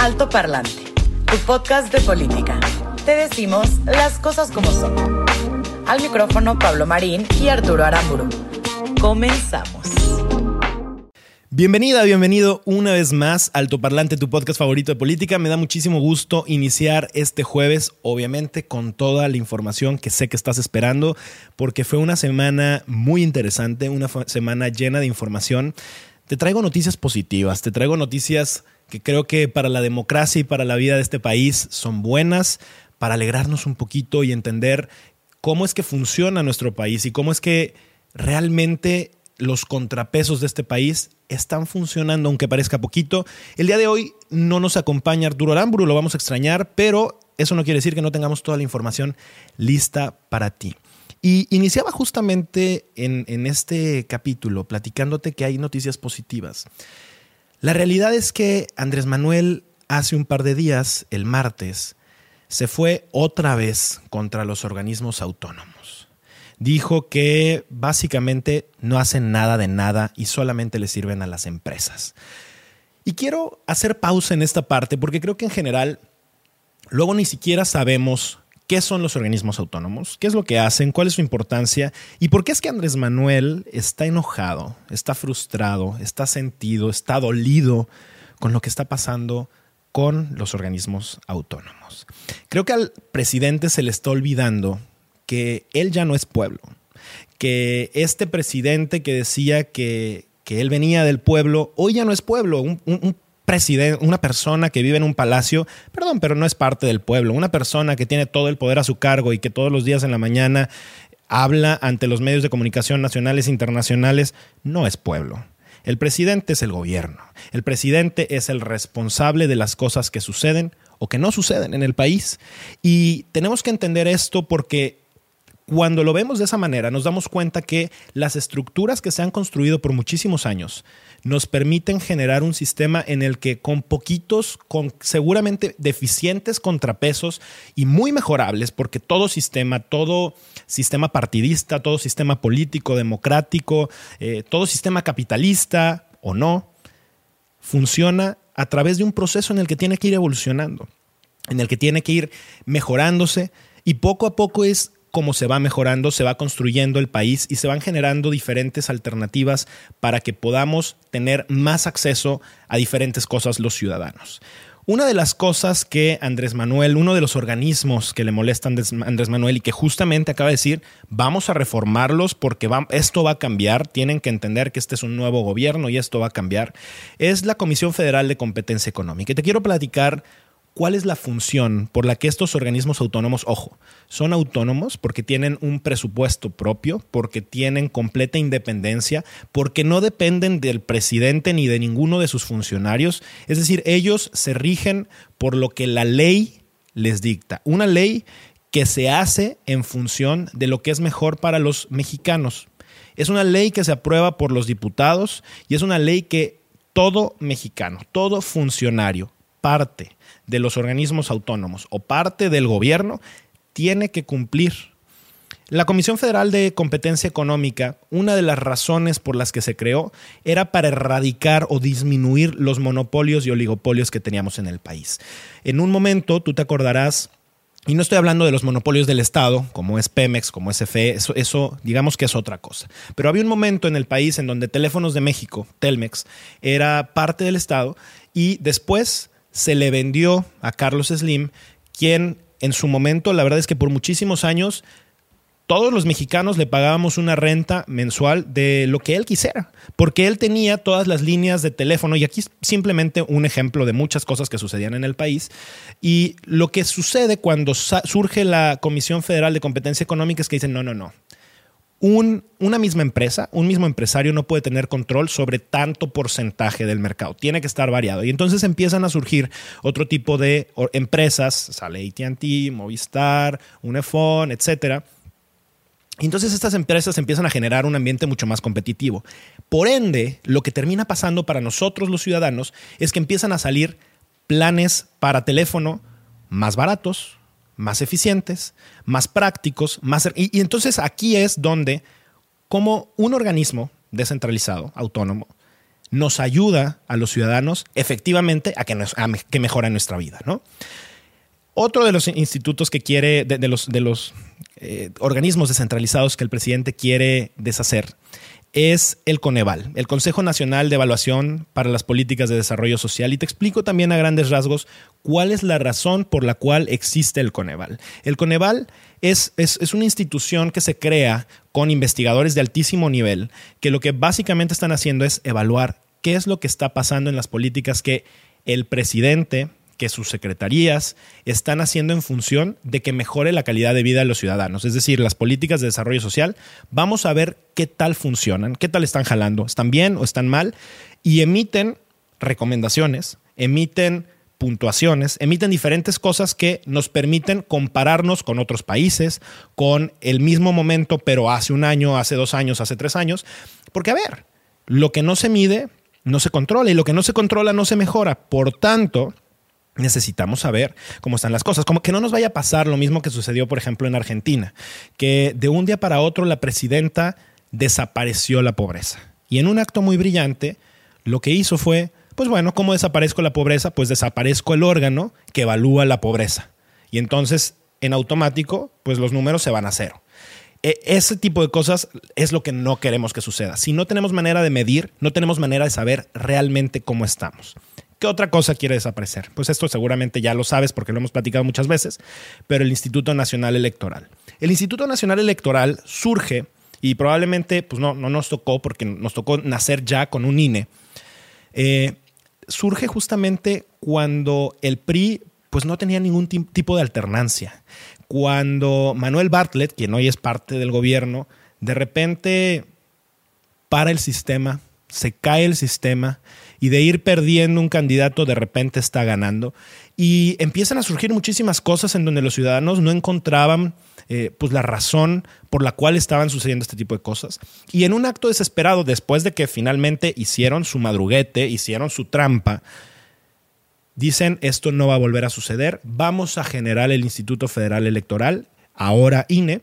Alto Parlante, tu podcast de política. Te decimos las cosas como son. Al micrófono Pablo Marín y Arturo Aramburu. Comenzamos. Bienvenida, bienvenido una vez más a Alto Parlante, tu podcast favorito de política. Me da muchísimo gusto iniciar este jueves, obviamente con toda la información que sé que estás esperando, porque fue una semana muy interesante, una semana llena de información. Te traigo noticias positivas, te traigo noticias que creo que para la democracia y para la vida de este país son buenas, para alegrarnos un poquito y entender cómo es que funciona nuestro país y cómo es que realmente los contrapesos de este país están funcionando, aunque parezca poquito. El día de hoy no nos acompaña Arturo Aramburu, lo vamos a extrañar, pero eso no quiere decir que no tengamos toda la información lista para ti. Y iniciaba justamente en, en este capítulo platicándote que hay noticias positivas. La realidad es que Andrés Manuel hace un par de días, el martes, se fue otra vez contra los organismos autónomos. Dijo que básicamente no hacen nada de nada y solamente le sirven a las empresas. Y quiero hacer pausa en esta parte porque creo que en general luego ni siquiera sabemos qué son los organismos autónomos, qué es lo que hacen, cuál es su importancia y por qué es que Andrés Manuel está enojado, está frustrado, está sentido, está dolido con lo que está pasando con los organismos autónomos. Creo que al presidente se le está olvidando que él ya no es pueblo, que este presidente que decía que, que él venía del pueblo, hoy ya no es pueblo, un, un, presidente, una persona que vive en un palacio, perdón, pero no es parte del pueblo, una persona que tiene todo el poder a su cargo y que todos los días en la mañana habla ante los medios de comunicación nacionales e internacionales, no es pueblo. El presidente es el gobierno. El presidente es el responsable de las cosas que suceden o que no suceden en el país. Y tenemos que entender esto porque cuando lo vemos de esa manera, nos damos cuenta que las estructuras que se han construido por muchísimos años nos permiten generar un sistema en el que con poquitos, con seguramente deficientes contrapesos y muy mejorables, porque todo sistema, todo sistema partidista, todo sistema político, democrático, eh, todo sistema capitalista o no, funciona a través de un proceso en el que tiene que ir evolucionando, en el que tiene que ir mejorándose y poco a poco es cómo se va mejorando, se va construyendo el país y se van generando diferentes alternativas para que podamos tener más acceso a diferentes cosas los ciudadanos. Una de las cosas que Andrés Manuel, uno de los organismos que le molesta a Andrés Manuel y que justamente acaba de decir, vamos a reformarlos porque esto va a cambiar, tienen que entender que este es un nuevo gobierno y esto va a cambiar, es la Comisión Federal de Competencia Económica. Y te quiero platicar ¿Cuál es la función por la que estos organismos autónomos, ojo, son autónomos porque tienen un presupuesto propio, porque tienen completa independencia, porque no dependen del presidente ni de ninguno de sus funcionarios? Es decir, ellos se rigen por lo que la ley les dicta. Una ley que se hace en función de lo que es mejor para los mexicanos. Es una ley que se aprueba por los diputados y es una ley que todo mexicano, todo funcionario, parte de los organismos autónomos o parte del gobierno tiene que cumplir. La Comisión Federal de Competencia Económica, una de las razones por las que se creó era para erradicar o disminuir los monopolios y oligopolios que teníamos en el país. En un momento, tú te acordarás, y no estoy hablando de los monopolios del Estado, como es Pemex, como es FE, eso, eso digamos que es otra cosa. Pero había un momento en el país en donde Teléfonos de México, Telmex, era parte del Estado y después se le vendió a Carlos Slim, quien en su momento, la verdad es que por muchísimos años, todos los mexicanos le pagábamos una renta mensual de lo que él quisiera, porque él tenía todas las líneas de teléfono, y aquí simplemente un ejemplo de muchas cosas que sucedían en el país. Y lo que sucede cuando surge la Comisión Federal de Competencia Económica es que dicen, no, no, no, una misma empresa, un mismo empresario no puede tener control sobre tanto porcentaje del mercado. Tiene que estar variado. Y entonces empiezan a surgir otro tipo de empresas, sale ATT, Movistar, Unifón, etcétera. Y entonces estas empresas empiezan a generar un ambiente mucho más competitivo. Por ende, lo que termina pasando para nosotros los ciudadanos es que empiezan a salir planes para teléfono más baratos, más eficientes, más prácticos, más... Y, entonces aquí es donde, como un organismo descentralizado, autónomo, nos ayuda a los ciudadanos efectivamente a que, nos, que mejora nuestra vida, ¿no? Otro de los institutos que quiere, de, los, de los eh, organismos descentralizados que el presidente quiere deshacer es el Coneval, el Consejo Nacional de Evaluación para las Políticas de Desarrollo Social. Y te explico también a grandes rasgos cuál es la razón por la cual existe el Coneval. El Coneval es, es, es, una institución que se crea con investigadores de altísimo nivel, que lo que básicamente están haciendo es evaluar qué es lo que está pasando en las políticas que el presidente, que sus secretarías están haciendo en función de que mejore la calidad de vida de los ciudadanos. Es decir, las políticas de desarrollo social, vamos a ver qué tal funcionan, qué tal están jalando, están bien o están mal, y emiten recomendaciones, emiten puntuaciones, emiten diferentes cosas que nos permiten compararnos con otros países, con el mismo momento, pero hace un año, hace dos años, hace tres años. Porque, a ver, lo que no se mide no se controla y lo que no se controla no se mejora. Por tanto, necesitamos saber cómo están las cosas. Como que no nos vaya a pasar lo mismo que sucedió, por ejemplo, en Argentina, que de un día para otro la presidenta desapareció la pobreza. Y en un acto muy brillante, lo que hizo fue, pues bueno, ¿cómo desaparezco la pobreza? Pues desaparezco el órgano que evalúa la pobreza. Y entonces, en automático, pues los números se van a cero. E, ese tipo de cosas es lo que no queremos que suceda. Si no tenemos manera de medir, no tenemos manera de saber realmente cómo estamos. ¿Qué otra cosa quiere desaparecer? Pues esto seguramente ya lo sabes porque lo hemos platicado muchas veces, pero el Instituto Nacional Electoral. El Instituto Nacional Electoral surge y probablemente pues no, no nos tocó porque nos tocó nacer ya con un INE. Eh, surge justamente cuando el PRI pues no tenía ningún tipo de alternancia. Cuando Manuel Bartlett, quien hoy es parte del gobierno, de repente para el sistema, se cae el sistema y de ir perdiendo un candidato de repente está ganando. Y empiezan a surgir muchísimas cosas en donde los ciudadanos no encontraban eh, pues la razón por la cual estaban sucediendo este tipo de cosas. Y en un acto desesperado, después de que finalmente hicieron su madruguete, hicieron su trampa, dicen esto no va a volver a suceder, vamos a generar el Instituto Federal Electoral, ahora INE,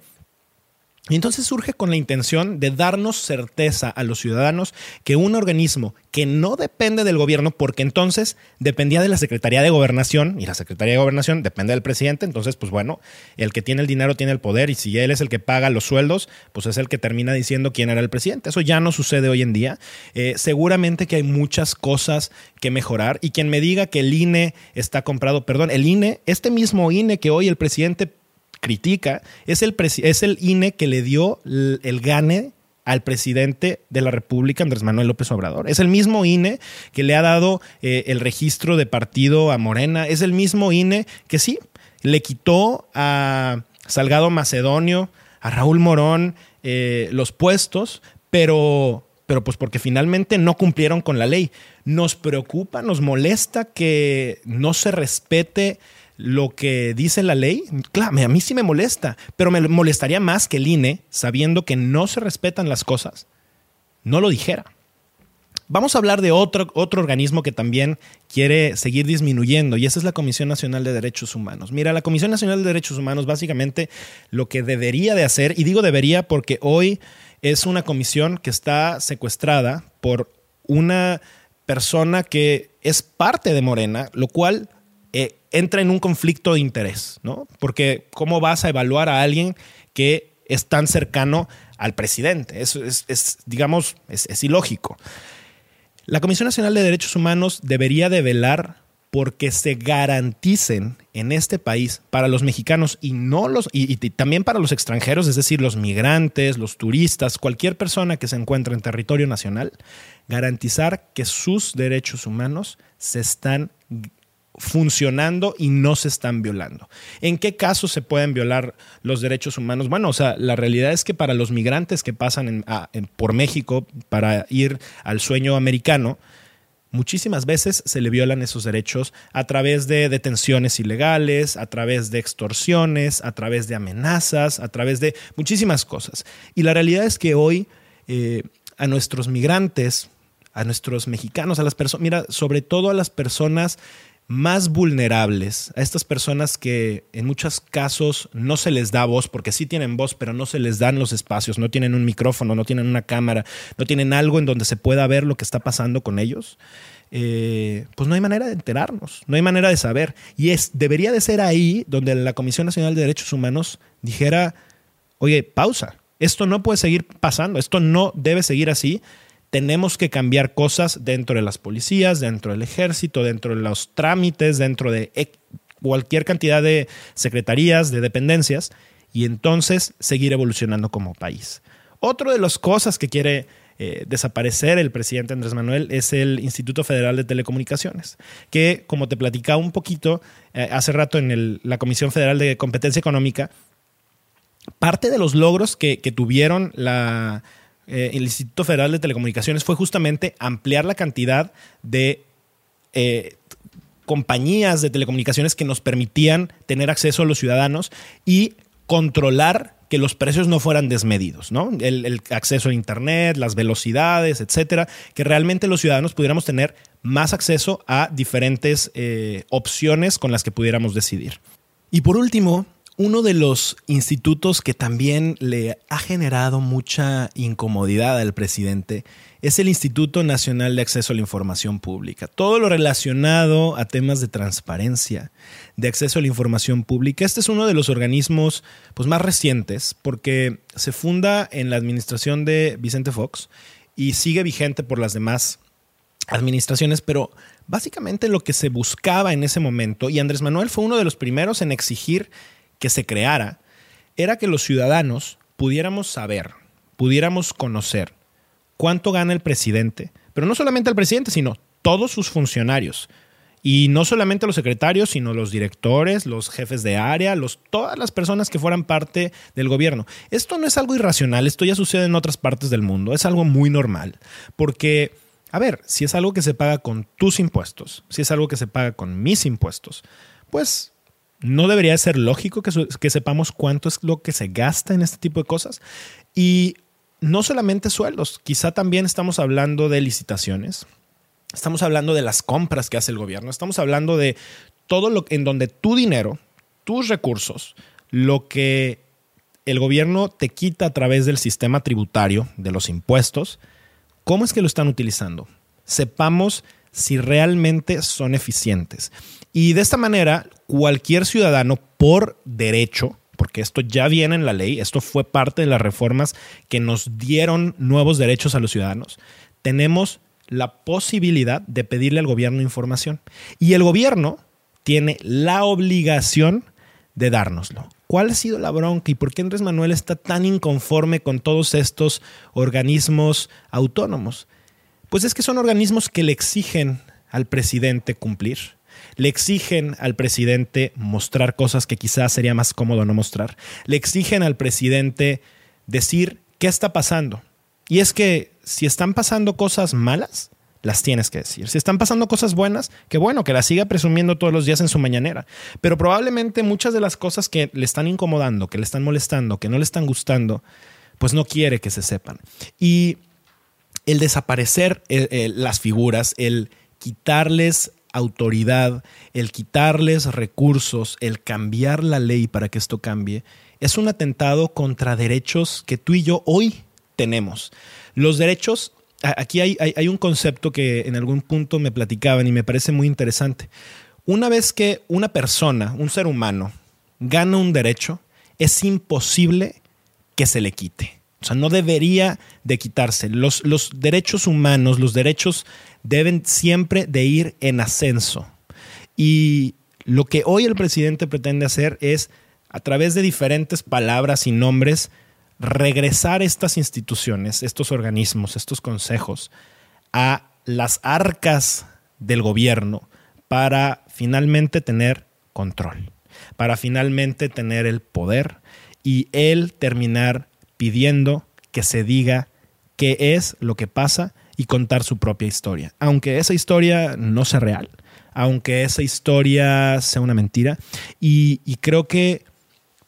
y entonces surge con la intención de darnos certeza a los ciudadanos que un organismo que no depende del gobierno, porque entonces dependía de la Secretaría de Gobernación, y la Secretaría de Gobernación depende del presidente, entonces pues bueno, el que tiene el dinero tiene el poder, y si él es el que paga los sueldos, pues es el que termina diciendo quién era el presidente. Eso ya no sucede hoy en día. Eh, seguramente que hay muchas cosas que mejorar, y quien me diga que el INE está comprado, perdón, el INE, este mismo INE que hoy el presidente critica, es el, es el INE que le dio el, gane al presidente de la República, Andrés Manuel López Obrador. Es el mismo INE que le ha dado eh, el registro de partido a Morena. Es el mismo INE que sí, le quitó a Salgado Macedonio, a Raúl Morón eh, los puestos, pero, pero pues porque finalmente no cumplieron con la ley. Nos preocupa, nos molesta que no se respete lo que dice la ley, claro, a mí sí me molesta, pero me molestaría más que el INE, sabiendo que no se respetan las cosas, no lo dijera. Vamos a hablar de otro, otro organismo que también quiere seguir disminuyendo y esa es la Comisión Nacional de Derechos Humanos. Mira, la Comisión Nacional de Derechos Humanos básicamente lo que debería de hacer, y digo debería porque hoy es una comisión que está secuestrada por una persona que es parte de Morena, lo cual eh, entra en un conflicto de interés, ¿no? Porque ¿cómo vas a evaluar a alguien que es tan cercano al presidente? Eso es, digamos, es, ilógico. La Comisión Nacional de Derechos Humanos debería de velar porque se garanticen en este país para los mexicanos y no los y, también para los extranjeros, es decir, los migrantes, los turistas, cualquier persona que se encuentre en territorio nacional, garantizar que sus derechos humanos se están funcionando y no se están violando. ¿En qué casos se pueden violar los derechos humanos? Bueno, o sea, la realidad es que para los migrantes que pasan por México para ir al sueño americano, muchísimas veces se le violan esos derechos a través de detenciones ilegales, a través de extorsiones, a través de amenazas, a través de muchísimas cosas. Y la realidad es que hoy eh, a nuestros migrantes, a nuestros mexicanos, a las personas, mira, sobre todo a las personas más vulnerables, a estas personas que en muchos casos no se les da voz, porque sí tienen voz, pero no se les dan los espacios, no tienen un micrófono, no tienen una cámara, no tienen algo en donde se pueda ver lo que está pasando con ellos, eh, pues no hay manera de enterarnos, no hay manera de saber. Y es, debería de ser ahí donde la Comisión Nacional de Derechos Humanos dijera, oye, pausa, esto no puede seguir pasando, esto no debe seguir así tenemos que cambiar cosas dentro de las policías, dentro del ejército, dentro de los trámites, dentro de cualquier cantidad de secretarías, de dependencias, y entonces seguir evolucionando como país. Otro de las cosas que quiere eh, desaparecer el presidente Andrés Manuel es el Instituto Federal de Telecomunicaciones, que como te platicaba un poquito eh, hace rato en la Comisión Federal de Competencia Económica, parte de los logros que tuvieron la, eh, el Instituto Federal de Telecomunicaciones fue justamente ampliar la cantidad de eh, compañías de telecomunicaciones que nos permitían tener acceso a los ciudadanos y controlar que los precios no fueran desmedidos, ¿no? El, acceso a Internet, las velocidades, etcétera, que realmente los ciudadanos pudiéramos tener más acceso a diferentes eh, opciones con las que pudiéramos decidir. Y por último, uno de los institutos que también le ha generado mucha incomodidad al presidente es el Instituto Nacional de Acceso a la Información Pública. Todo lo relacionado a temas de transparencia, de acceso a la información pública. Este es uno de los organismos pues, más recientes porque se funda en la administración de Vicente Fox y sigue vigente por las demás administraciones, pero básicamente lo que se buscaba en ese momento, y Andrés Manuel fue uno de los primeros en exigir que se creara era que los ciudadanos pudiéramos saber, pudiéramos conocer cuánto gana el presidente, pero no solamente el presidente, sino todos sus funcionarios. Y no solamente los secretarios, sino los directores, los jefes de área, los, todas las personas que fueran parte del gobierno. Esto no es algo irracional, esto ya sucede en otras partes del mundo, es algo muy normal. Porque, a ver, si es algo que se paga con tus impuestos, si es algo que se paga con mis impuestos, pues no debería ser lógico que, sepamos cuánto es lo que se gasta en este tipo de cosas. Y no solamente sueldos, quizá también estamos hablando de licitaciones, estamos hablando de las compras que hace el gobierno, estamos hablando de todo lo en donde tu dinero, tus recursos, lo que el gobierno te quita a través del sistema tributario, de los impuestos, ¿cómo es que lo están utilizando? Sepamos si realmente son eficientes. Y de esta manera, cualquier ciudadano por derecho, porque esto ya viene en la ley, esto fue parte de las reformas que nos dieron nuevos derechos a los ciudadanos, tenemos la posibilidad de pedirle al gobierno información. Y el gobierno tiene la obligación de dárnoslo. ¿Cuál ha sido la bronca y por qué Andrés Manuel está tan inconforme con todos estos organismos autónomos? Pues es que son organismos que le exigen al presidente cumplir le exigen al presidente mostrar cosas que quizás sería más cómodo no mostrar. Le exigen al presidente decir qué está pasando. Y es que si están pasando cosas malas, las tienes que decir. Si están pasando cosas buenas, qué bueno, que las siga presumiendo todos los días en su mañanera. Pero probablemente muchas de las cosas que le están incomodando, que le están molestando, que no le están gustando, pues no quiere que se sepan. Y el desaparecer las figuras, el quitarles autoridad, el quitarles recursos, el cambiar la ley para que esto cambie, es un atentado contra derechos que tú y yo hoy tenemos. Los derechos, aquí hay, hay, un concepto que en algún punto me platicaban y me parece muy interesante. Una vez que una persona, un ser humano, gana un derecho, es imposible que se le quite. O sea, no debería de quitarse. Los, los derechos humanos, los derechos deben siempre de ir en ascenso. Y lo que hoy el presidente pretende hacer es, a través de diferentes palabras y nombres, regresar estas instituciones, estos organismos, estos consejos, a las arcas del gobierno para finalmente tener control, para finalmente tener el poder y él terminar pidiendo que se diga qué es lo que pasa y contar su propia historia. Aunque esa historia no sea real, aunque esa historia sea una mentira. Y, creo que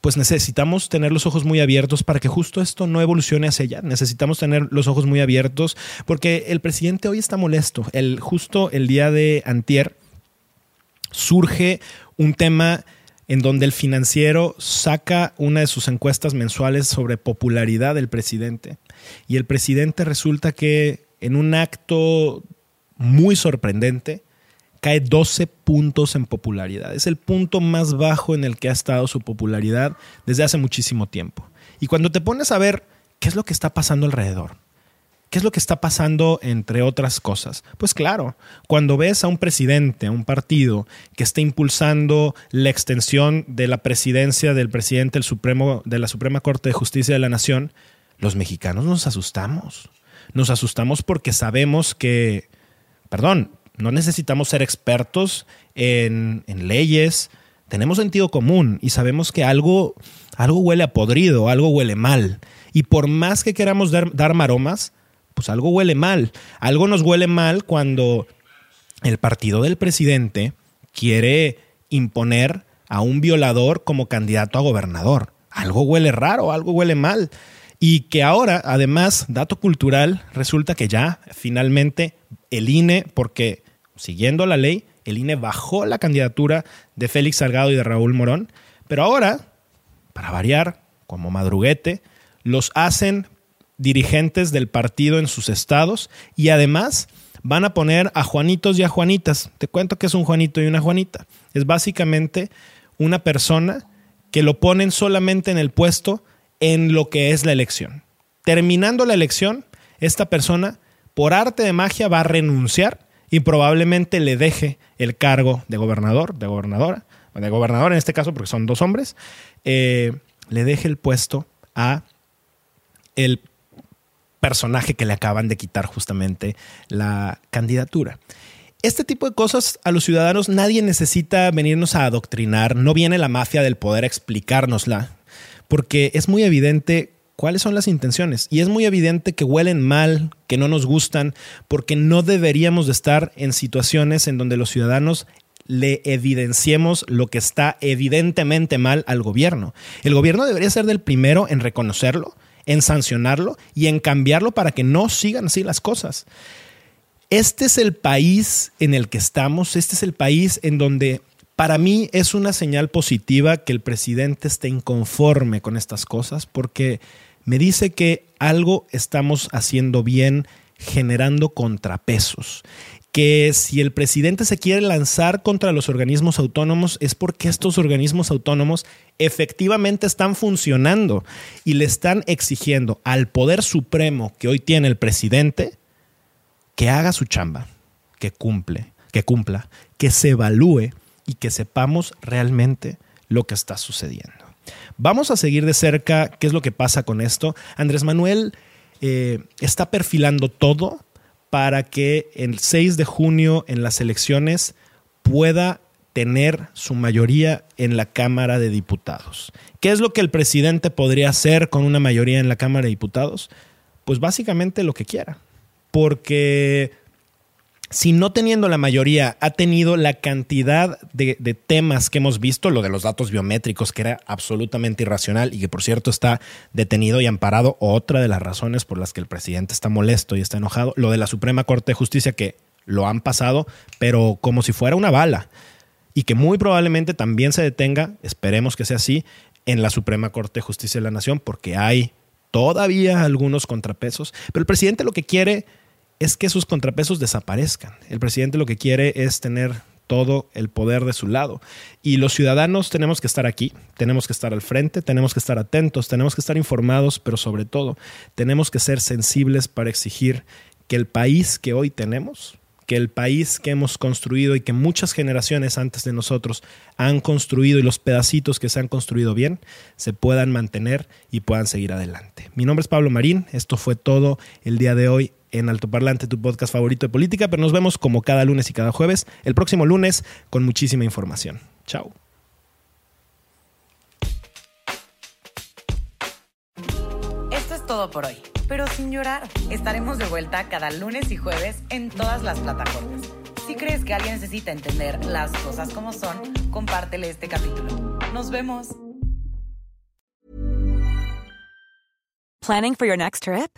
pues necesitamos tener los ojos muy abiertos para que justo esto no evolucione hacia allá. Necesitamos tener los ojos muy abiertos porque el presidente hoy está molesto. El, justo el día de antier surge un tema en donde el financiero saca una de sus encuestas mensuales sobre popularidad del presidente. Y el presidente resulta que en un acto muy sorprendente cae 12 puntos en popularidad. Es el punto más bajo en el que ha estado su popularidad desde hace muchísimo tiempo. Y cuando te pones a ver qué es lo que está pasando alrededor, ¿Qué es lo que está pasando entre otras cosas? Pues claro, cuando ves a un presidente, a un partido que está impulsando la extensión de la presidencia del presidente del Supremo, de la Suprema Corte de Justicia de la Nación, los mexicanos nos asustamos. Nos asustamos porque sabemos que, perdón, no necesitamos ser expertos en, leyes, tenemos sentido común y sabemos que algo, algo huele a podrido, algo huele mal. Y por más que queramos dar, dar maromas, pues algo huele mal. Algo nos huele mal cuando el partido del presidente quiere imponer a un violador como candidato a gobernador. Algo huele raro, algo huele mal. Y que ahora, además, dato cultural, resulta que ya finalmente el INE, porque siguiendo la ley, el INE bajó la candidatura de Félix Salgado y de Raúl Morón, pero ahora, para variar, como madruguete, los hacen dirigentes del partido en sus estados y además van a poner a Juanitos y a Juanitas. Te cuento que es un Juanito y una Juanita. Es básicamente una persona que lo ponen solamente en el puesto en lo que es la elección. Terminando la elección, esta persona, por arte de magia, va a renunciar y probablemente le deje el cargo de gobernador, de gobernadora, de gobernador en este caso porque son dos hombres, eh, le deje el puesto a el personaje que le acaban de quitar justamente la candidatura. Este tipo de cosas a los ciudadanos nadie necesita venirnos a adoctrinar, no viene la mafia del poder a explicárnosla, porque es muy evidente cuáles son las intenciones y es muy evidente que huelen mal, que no nos gustan, porque no deberíamos de estar en situaciones en donde los ciudadanos le evidenciemos lo que está evidentemente mal al gobierno. El gobierno debería ser del primero en reconocerlo, en sancionarlo y en cambiarlo para que no sigan así las cosas. Este es el país en el que estamos, este es el país en donde para mí es una señal positiva que el presidente esté inconforme con estas cosas porque me dice que algo estamos haciendo bien generando contrapesos que si el presidente se quiere lanzar contra los organismos autónomos es porque estos organismos autónomos efectivamente están funcionando y le están exigiendo al poder supremo que hoy tiene el presidente que haga su chamba, que cumple, que cumpla, que se evalúe y que sepamos realmente lo que está sucediendo. Vamos a seguir de cerca qué es lo que pasa con esto. Andrés Manuel eh, está perfilando todo para que el 6 de junio en las elecciones pueda tener su mayoría en la Cámara de Diputados. ¿Qué es lo que el presidente podría hacer con una mayoría en la Cámara de Diputados? Pues básicamente lo que quiera, porque si no teniendo la mayoría ha tenido la cantidad de, temas que hemos visto, lo de los datos biométricos, que era absolutamente irracional y que por cierto está detenido y amparado, otra de las razones por las que el presidente está molesto y está enojado, lo de la Suprema Corte de Justicia que lo han pasado, pero como si fuera una bala y que muy probablemente también se detenga, esperemos que sea así, en la Suprema Corte de Justicia de la Nación, porque hay todavía algunos contrapesos, pero el presidente lo que quiere es que sus contrapesos desaparezcan. El presidente lo que quiere es tener todo el poder de su lado. Y los ciudadanos tenemos que estar aquí, tenemos que estar al frente, tenemos que estar atentos, tenemos que estar informados, pero sobre todo tenemos que ser sensibles para exigir que el país que hoy tenemos, que el país que hemos construido y que muchas generaciones antes de nosotros han construido y los pedacitos que se han construido bien, se puedan mantener y puedan seguir adelante. Mi nombre es Pablo Marín, esto fue todo el día de hoy en Altoparlante, tu podcast favorito de política, pero nos vemos como cada lunes y cada jueves, el próximo lunes, con muchísima información. Chao. Esto es todo por hoy, pero sin llorar. Estaremos de vuelta cada lunes y jueves en todas las plataformas. Si crees que alguien necesita entender las cosas como son, compártele este capítulo. Nos vemos. Planning for your next trip?